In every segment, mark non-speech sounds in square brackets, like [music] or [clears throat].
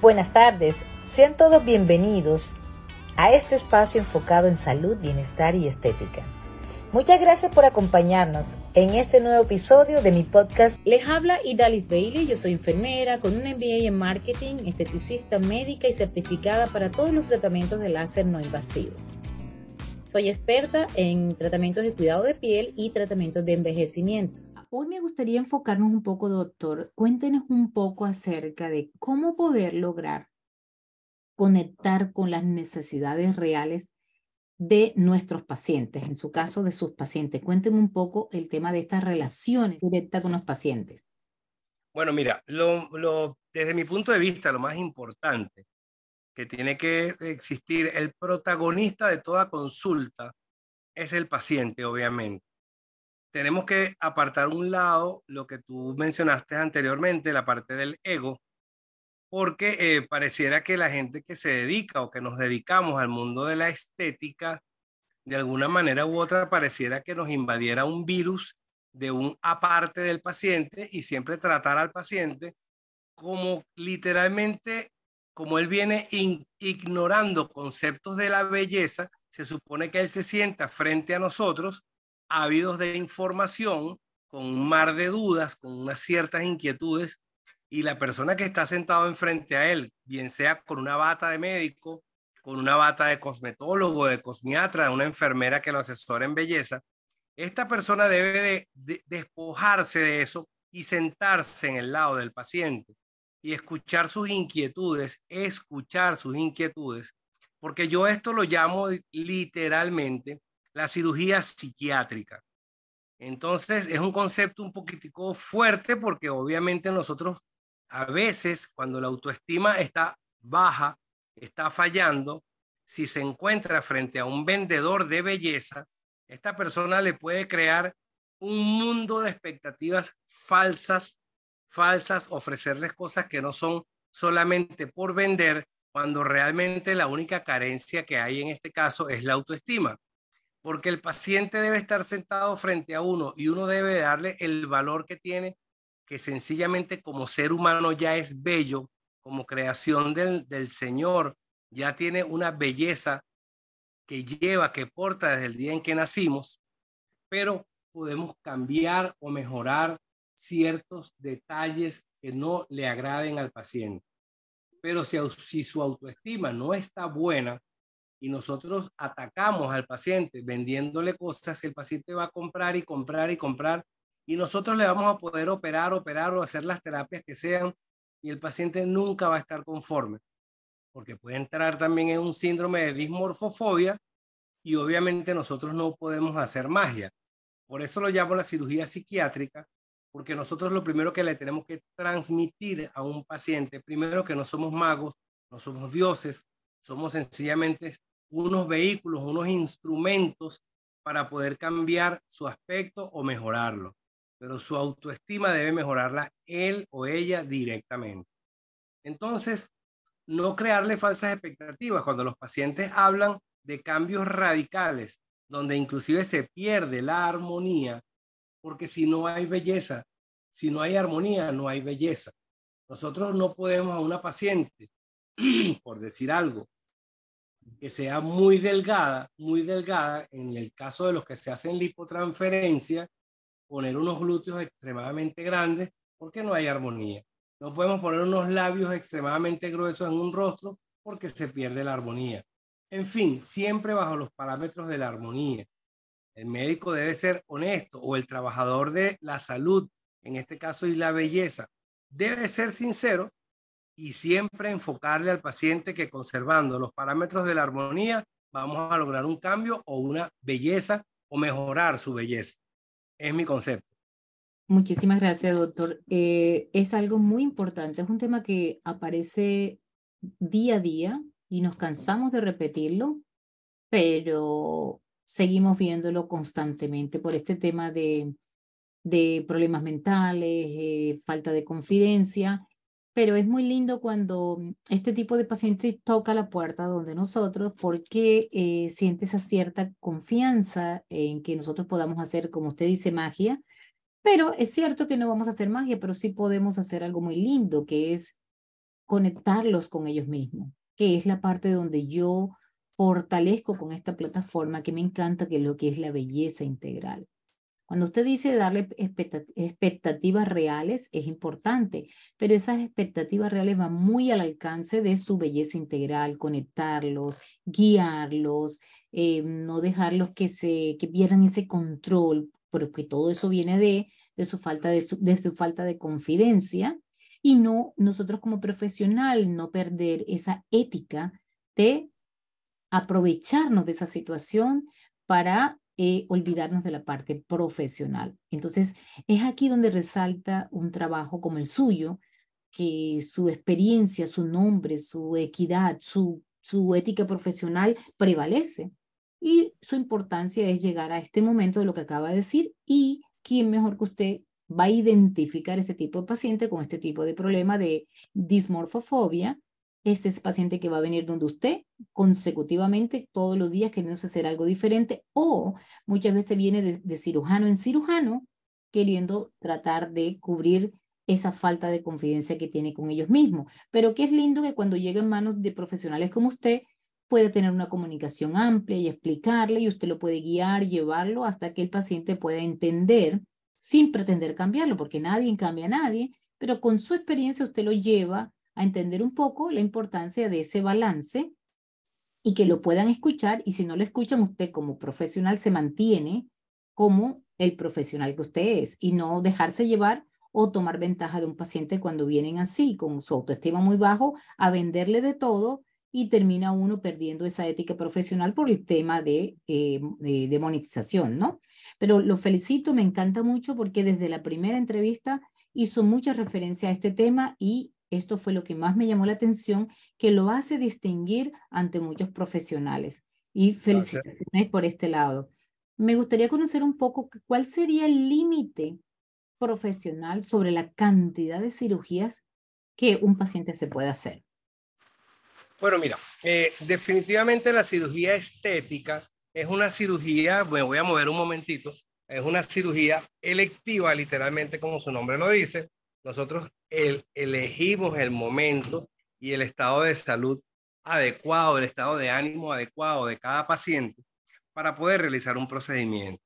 Buenas tardes, sean todos bienvenidos a este espacio enfocado en salud, bienestar y estética. Muchas gracias por acompañarnos en este nuevo episodio de mi podcast. Les habla Idalis Bailey, yo soy enfermera con un MBA en marketing, esteticista médica y certificada para todos los tratamientos de láser no invasivos. Soy experta en tratamientos de cuidado de piel y tratamientos de envejecimiento. Hoy me gustaría enfocarnos un poco, doctor. Cuéntenos un poco acerca de cómo poder lograr conectar con las necesidades reales de nuestros pacientes, en su caso de sus pacientes. Cuéntenme un poco el tema de estas relaciones directas con los pacientes. Bueno, mira, desde mi punto de vista, lo más importante que tiene que existir, el protagonista de toda consulta es el paciente, obviamente tenemos que apartar un lado lo que tú mencionaste anteriormente, la parte del ego, porque eh, pareciera que la gente que se dedica o que nos dedicamos al mundo de la estética, de alguna manera u otra, pareciera que nos invadiera un virus de un aparte del paciente y siempre tratar al paciente como literalmente, como él viene ignorando conceptos de la belleza, se supone que él se sienta frente a nosotros ávidos de información, con un mar de dudas, con unas ciertas inquietudes, y la persona que está sentado enfrente a él, bien sea con una bata de médico, con una bata de cosmetólogo, de cosmiatra, de una enfermera que lo asesora en belleza, esta persona debe de, despojarse de eso y sentarse en el lado del paciente y escuchar sus inquietudes, escuchar sus inquietudes, porque yo esto lo llamo literalmente la cirugía psiquiátrica. Entonces es un concepto un poquitico fuerte porque obviamente nosotros a veces cuando la autoestima está baja, está fallando, si se encuentra frente a un vendedor de belleza, esta persona le puede crear un mundo de expectativas falsas, falsas, ofrecerles cosas que no son solamente por vender, cuando realmente la única carencia que hay en este caso es la autoestima porque el paciente debe estar sentado frente a uno y uno debe darle el valor que tiene, que sencillamente como ser humano ya es bello, como creación del, del Señor, ya tiene una belleza que lleva, que porta desde el día en que nacimos, pero podemos cambiar o mejorar ciertos detalles que no le agraden al paciente. Pero si, si su autoestima no está buena, y nosotros atacamos al paciente vendiéndole cosas, el paciente va a comprar y comprar y comprar y nosotros le vamos a poder operar, operar o hacer las terapias que sean y el paciente nunca va a estar conforme porque puede entrar también en un síndrome de dismorfofobia y obviamente nosotros no podemos hacer magia. Por eso lo llamo la cirugía psiquiátrica, porque nosotros lo primero que le tenemos que transmitir a un paciente, primero que no somos magos, no somos dioses, somos sencillamente unos vehículos, unos instrumentos para poder cambiar su aspecto o mejorarlo. Pero su autoestima debe mejorarla él o ella directamente. Entonces, no crearle falsas expectativas cuando los pacientes hablan de cambios radicales, donde inclusive se pierde la armonía, porque si no hay belleza, si no hay armonía, no hay belleza. Nosotros no podemos a una paciente, [clears throat] por decir algo, que sea muy delgada, muy delgada, en el caso de los que se hacen lipotransferencia, poner unos glúteos extremadamente grandes porque no hay armonía. No podemos poner unos labios extremadamente gruesos en un rostro porque se pierde la armonía. En fin, siempre bajo los parámetros de la armonía. El médico debe ser honesto o el trabajador de la salud, en este caso y la belleza, debe ser sincero y siempre enfocarle al paciente que conservando los parámetros de la armonía vamos a lograr un cambio o una belleza o mejorar su belleza. Es mi concepto. Muchísimas gracias, doctor. Eh, es algo muy importante, es un tema que aparece día a día y nos cansamos de repetirlo, pero seguimos viéndolo constantemente por este tema de, de problemas mentales, eh, falta de confidencia pero es muy lindo cuando mm, este tipo de paciente toca la puerta donde nosotros porque eh, siente esa cierta confianza en que nosotros podamos hacer, como usted dice, magia. Pero es cierto que no vamos a hacer magia, pero sí podemos hacer algo muy lindo, que es conectarlos con ellos mismos, que es la parte donde yo fortalezco con esta plataforma que me encanta, que es lo que es la belleza integral. Cuando usted dice darle expectativas reales, es importante, pero esas expectativas reales van muy al alcance de su belleza integral, conectarlos, guiarlos, eh, no dejarlos que, se, que pierdan ese control, porque todo eso viene de, de, su falta de, de su falta de confidencia y no nosotros como profesional no perder esa ética de aprovecharnos de esa situación para eh, olvidarnos de la parte profesional. Entonces, es aquí donde resalta un trabajo como el suyo, que su experiencia, su nombre, su equidad, su, su ética profesional prevalece. Y su importancia es llegar a este momento de lo que acaba de decir y quién mejor que usted va a identificar este tipo de paciente con este tipo de problema de dismorfofobia. Es paciente que va a venir donde usted consecutivamente todos los días queriendo hacer algo diferente o muchas veces viene de, cirujano en cirujano queriendo tratar de cubrir esa falta de confidencia que tiene con ellos mismos. Pero que es lindo que cuando llega en manos de profesionales como usted, puede tener una comunicación amplia y explicarle y usted lo puede guiar, llevarlo hasta que el paciente pueda entender sin pretender cambiarlo, porque nadie cambia a nadie, pero con su experiencia usted lo lleva a entender un poco la importancia de ese balance y que lo puedan escuchar y si no lo escuchan usted como profesional se mantiene como el profesional que usted es y no dejarse llevar o tomar ventaja de un paciente cuando vienen así, con su autoestima muy bajo, a venderle de todo y termina uno perdiendo esa ética profesional por el tema de, eh, de, monetización, ¿no? Pero lo felicito, me encanta mucho porque desde la primera entrevista hizo mucha referencia a este tema y esto fue lo que más me llamó la atención, que lo hace distinguir ante muchos profesionales. Y felicitaciones por este lado. Me gustaría conocer un poco cuál sería el límite profesional sobre la cantidad de cirugías que un paciente se puede hacer. Bueno, mira, eh, definitivamente la cirugía estética es una cirugía, me voy a mover un momentito, es una cirugía electiva, literalmente como su nombre lo dice. Nosotros el, elegimos el momento y el estado de salud adecuado, el estado de ánimo adecuado de cada paciente para poder realizar un procedimiento.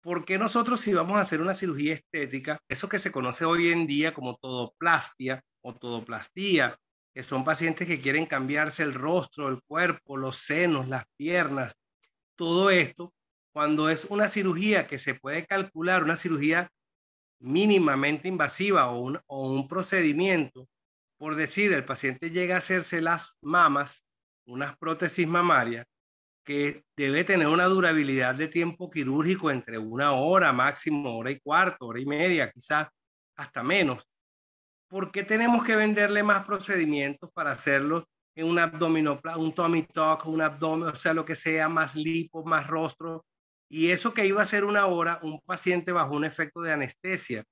Porque nosotros si vamos a hacer una cirugía estética, eso que se conoce hoy en día como todoplastia o todoplastía, que son pacientes que quieren cambiarse el rostro, el cuerpo, los senos, las piernas, todo esto, cuando es una cirugía que se puede calcular, una cirugía mínimamente invasiva o un, o un procedimiento, por decir, el paciente llega a hacerse las mamas, unas prótesis mamarias, que debe tener una durabilidad de tiempo quirúrgico entre una hora, máximo hora y cuarto, hora y media, quizás hasta menos. ¿por qué tenemos que venderle más procedimientos para hacerlo en un abdominoplastia, un tummy tuck, un abdomen, o sea, lo que sea, más lipo, más rostro? Y eso que iba a ser una hora, un paciente bajo un efecto de anestesia,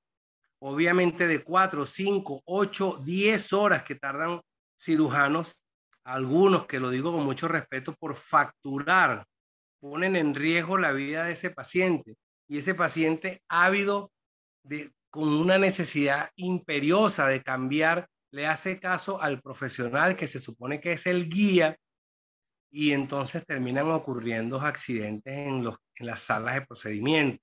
obviamente de 4, 5, 8, 10 horas que tardan cirujanos, algunos que lo digo con mucho respeto, por facturar, ponen en riesgo la vida de ese paciente. Y ese paciente ávido de con una necesidad imperiosa de cambiar, le hace caso al profesional que se supone que es el guía y entonces terminan ocurriendo accidentes en, los, en las salas de procedimiento.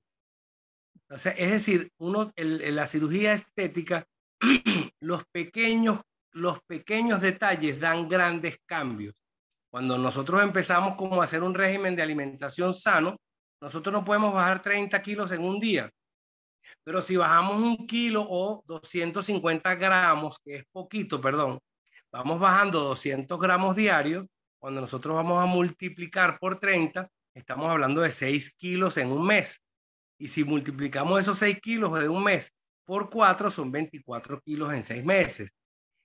Entonces, es decir, uno, en la cirugía estética, [clears throat] los pequeños, los pequeños detalles dan grandes cambios. Cuando nosotros empezamos como a hacer un régimen de alimentación sano, nosotros no podemos bajar 30 kilos en un día. Pero si bajamos un kilo o 250 gramos, que es poquito, perdón, vamos bajando 200 gramos diarios, cuando nosotros vamos a multiplicar por 30, estamos hablando de 6 kilos en un mes. Y si multiplicamos esos 6 kilos de un mes por 4, son 24 kilos en 6 meses.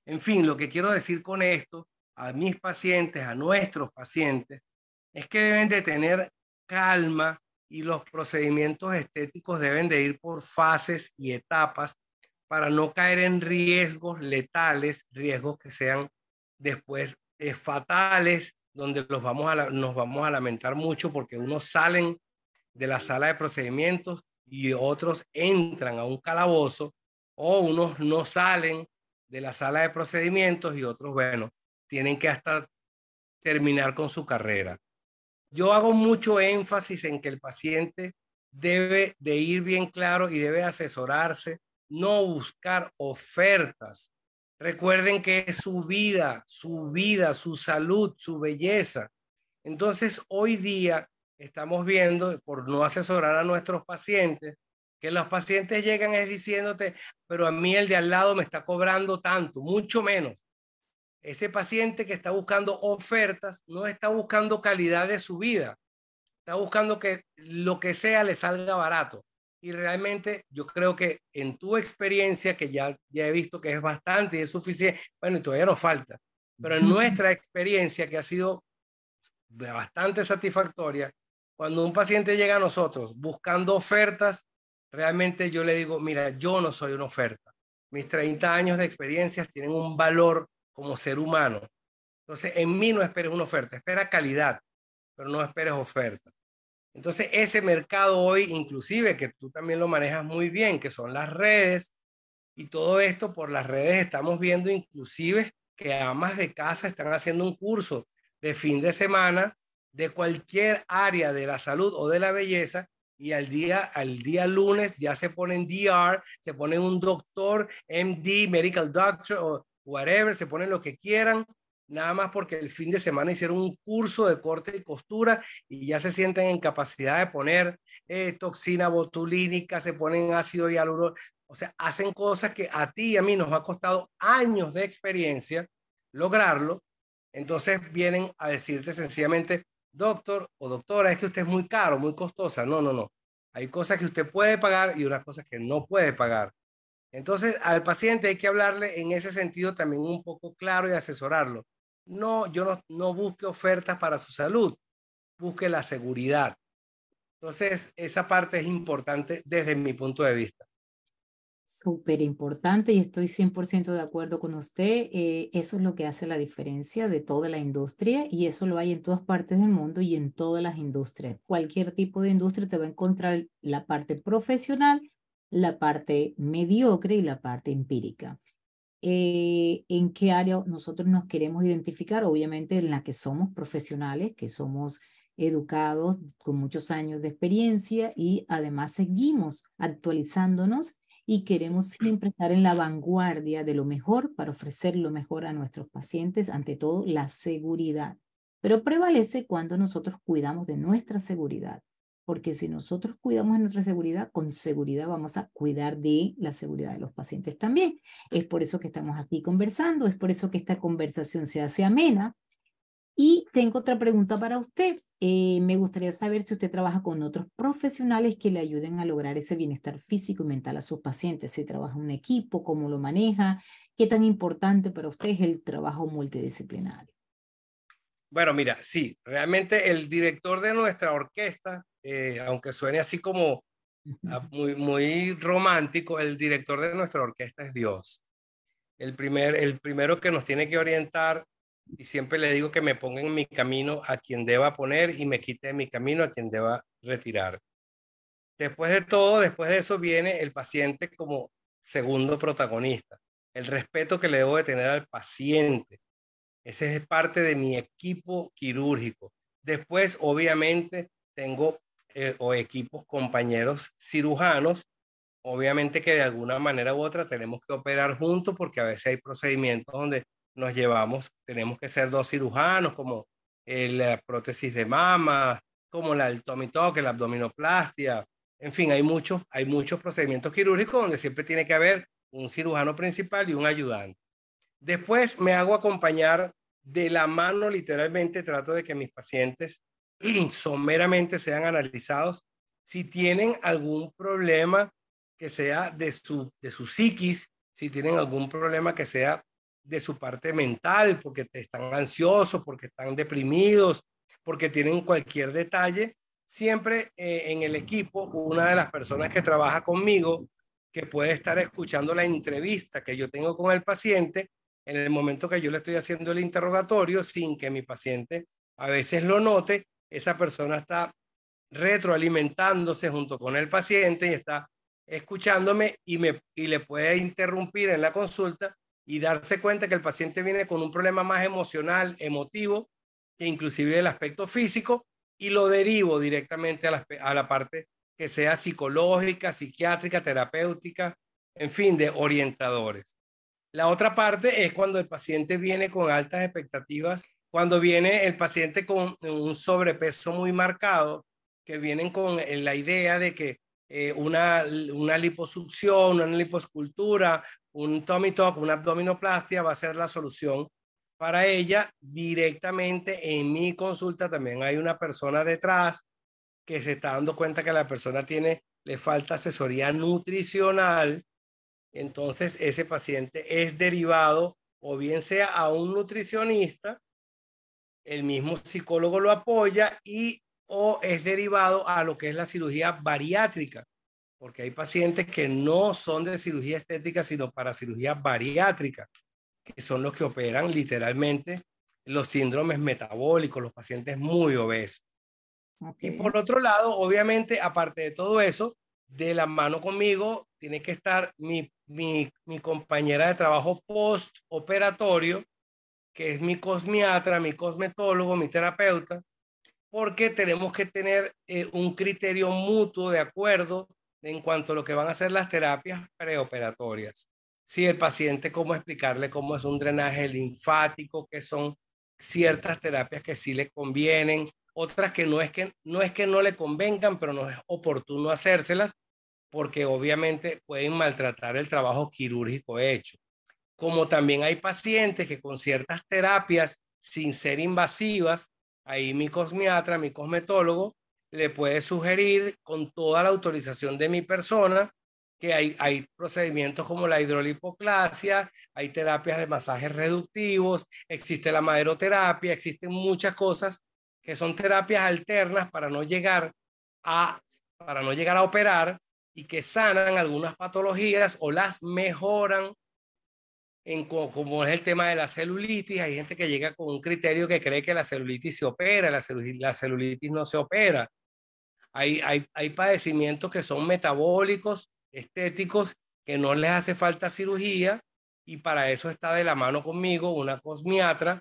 En fin, lo que quiero decir con esto a mis pacientes, a nuestros pacientes, es que deben de tener calma, y los procedimientos estéticos deben de ir por fases y etapas para no caer en riesgos letales, riesgos que sean después eh, fatales, donde los vamos a nos vamos a lamentar mucho porque unos salen de la sala de procedimientos y otros entran a un calabozo o unos no salen de la sala de procedimientos y otros, bueno, tienen que hasta terminar con su carrera. Yo hago mucho énfasis en que el paciente debe de ir bien claro y debe asesorarse, no buscar ofertas. Recuerden que es su vida, su vida, su salud, su belleza. Entonces, hoy día estamos viendo, por no asesorar a nuestros pacientes, que los pacientes llegan es diciéndote, pero a mí el de al lado me está cobrando tanto, mucho menos. Ese paciente que está buscando ofertas no está buscando calidad de su vida, está buscando que lo que sea le salga barato. Y realmente yo creo que en tu experiencia, que ya, ya he visto que es bastante y es suficiente, bueno, y todavía nos falta, pero en nuestra experiencia, que ha sido bastante satisfactoria, cuando un paciente llega a nosotros buscando ofertas, realmente yo le digo, mira, yo no soy una oferta. Mis 30 años de experiencias tienen un valor como ser humano. Entonces, en mí no esperes una oferta, espera calidad, pero no esperes ofertas. Entonces, ese mercado hoy, inclusive, que tú también lo manejas muy bien, que son las redes, y todo esto por las redes estamos viendo inclusive que amas de casa están haciendo un curso de fin de semana de cualquier área de la salud o de la belleza y al día, al día lunes ya se ponen DR, se ponen un doctor, MD, medical doctor o whatever, se ponen lo que quieran, nada más porque el fin de semana hicieron un curso de corte y costura y ya se sienten en capacidad de poner eh, toxina botulínica, se ponen ácido hialurónico, o sea, hacen cosas que a ti y a mí nos ha costado años de experiencia lograrlo. Entonces vienen a decirte sencillamente, doctor o doctora, es que usted es muy caro, muy costosa. No, no, no. Hay cosas que usted puede pagar y unas cosas que no puede pagar. Entonces, al paciente hay que hablarle en ese sentido también un poco claro y asesorarlo. No, yo no, busque ofertas para su salud, busque la seguridad. Entonces, esa parte es importante desde mi punto de vista súper importante y estoy 100% de acuerdo con usted. Eh, eso es lo que hace la diferencia de toda la industria y eso lo hay en todas partes del mundo y en todas las industrias. Cualquier tipo de industria te va a encontrar la parte profesional, la parte mediocre y la parte empírica. Eh, ¿En qué área nosotros nos queremos identificar? Obviamente en la que somos profesionales, que somos educados con muchos años de experiencia y además seguimos actualizándonos y queremos siempre estar en la vanguardia de lo mejor para ofrecer lo mejor a nuestros pacientes, ante todo la seguridad. Pero prevalece cuando nosotros cuidamos de nuestra seguridad, porque si nosotros cuidamos de nuestra seguridad, con seguridad vamos a cuidar de la seguridad de los pacientes también. Es por eso que estamos aquí conversando, es por eso que esta conversación se hace amena, y tengo otra pregunta para usted. Eh, me gustaría saber si usted trabaja con otros profesionales que le ayuden a lograr ese bienestar físico y mental a sus pacientes. Si trabaja un equipo, cómo lo maneja, qué tan importante para usted es el trabajo multidisciplinario. Bueno, mira, sí, realmente el director de nuestra orquesta, eh, aunque suene así como ah, muy, muy romántico, el director de nuestra orquesta es Dios. El, primer, el primero que nos tiene que orientar y siempre le digo que me ponga en mi camino a quien deba poner y me quite de mi camino a quien deba retirar. Después de todo, después de eso viene el paciente como segundo protagonista, el respeto que le debo de tener al paciente. Ese es parte de mi equipo quirúrgico. Después, obviamente, tengo eh, o equipos compañeros cirujanos, obviamente que de alguna manera u otra tenemos que operar juntos porque a veces hay procedimientos donde nos llevamos, tenemos que ser dos cirujanos, como la prótesis de mama, como la, el tummy la abdominoplastia. En fin, hay muchos, hay muchos procedimientos quirúrgicos donde siempre tiene que haber un cirujano principal y un ayudante. Después me hago acompañar de la mano, literalmente trato de que mis pacientes [clears throat] someramente sean analizados. Si tienen algún problema que sea de su, de su psiquis, si tienen algún problema que sea de su parte mental, porque están ansiosos, porque están deprimidos, porque tienen cualquier detalle, siempre eh, en el equipo, una de las personas que trabaja conmigo, que puede estar escuchando la entrevista que yo tengo con el paciente, en el momento que yo le estoy haciendo el interrogatorio, sin que mi paciente a veces lo note, esa persona está retroalimentándose junto con el paciente y está escuchándome y, me, y le puede interrumpir en la consulta y darse cuenta que el paciente viene con un problema más emocional, emotivo, que inclusive el aspecto físico, y lo derivo directamente a la, a la parte que sea psicológica, psiquiátrica, terapéutica, en fin, de orientadores. La otra parte es cuando el paciente viene con altas expectativas, cuando viene el paciente con un sobrepeso muy marcado, que vienen con la idea de que eh, una, una liposucción, una liposcultura, un tummy tuck, una abdominoplastia va a ser la solución para ella directamente en mi consulta. También hay una persona detrás que se está dando cuenta que la persona tiene, le falta asesoría nutricional. Entonces ese paciente es derivado o bien sea a un nutricionista, el mismo psicólogo lo apoya y o es derivado a lo que es la cirugía bariátrica, porque hay pacientes que no son de cirugía estética, sino para cirugía bariátrica, que son los que operan literalmente los síndromes metabólicos, los pacientes muy obesos. Y por otro lado, obviamente, aparte de todo eso, de la mano conmigo tiene que estar mi, mi, mi compañera de trabajo postoperatorio, que es mi cosmiatra, mi cosmetólogo, mi terapeuta, porque tenemos que tener eh, un criterio mutuo de acuerdo en cuanto a lo que van a ser las terapias preoperatorias. Si el paciente, cómo explicarle cómo es un drenaje linfático, que son ciertas terapias que sí le convienen, otras que no es que no es que no le convengan, pero no es oportuno hacérselas porque obviamente pueden maltratar el trabajo quirúrgico hecho. Como también hay pacientes que con ciertas terapias sin ser invasivas Ahí mi cosmiatra, mi cosmetólogo, le puede sugerir con toda la autorización de mi persona que hay, hay procedimientos como la hidrolipoclasia, hay terapias de masajes reductivos, existe la maderoterapia, existen muchas cosas que son terapias alternas para no llegar a, para no llegar a operar y que sanan algunas patologías o las mejoran en como es el tema de la celulitis, hay gente que llega con un criterio que cree que la celulitis se opera, la celulitis, la celulitis no se opera. Hay, hay, hay padecimientos que son metabólicos, estéticos, que no les hace falta cirugía y para eso está de la mano conmigo una cosmiatra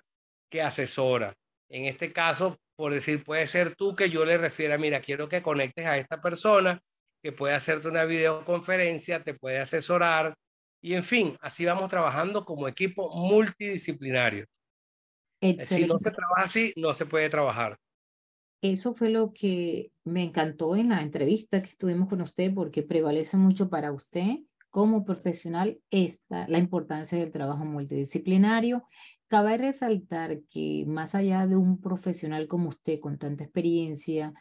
que asesora. En este caso, por decir, puede ser tú que yo le refiera, mira, quiero que conectes a esta persona que puede hacerte una videoconferencia, te puede asesorar, y en fin, así vamos trabajando como equipo multidisciplinario. Si no se trabaja así, no se puede trabajar. Eso fue lo que me encantó en la entrevista que estuvimos con usted, porque prevalece mucho para usted como profesional esta, la importancia del trabajo multidisciplinario. Cabe resaltar que más allá de un profesional como usted, con tanta experiencia,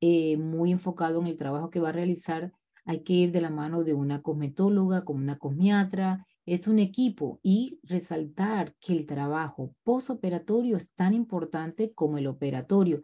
eh, muy enfocado en el trabajo que va a realizar, hay que ir de la mano de una cosmetóloga, con una cosmiatra, es un equipo y resaltar que el trabajo posoperatorio es tan importante como el operatorio.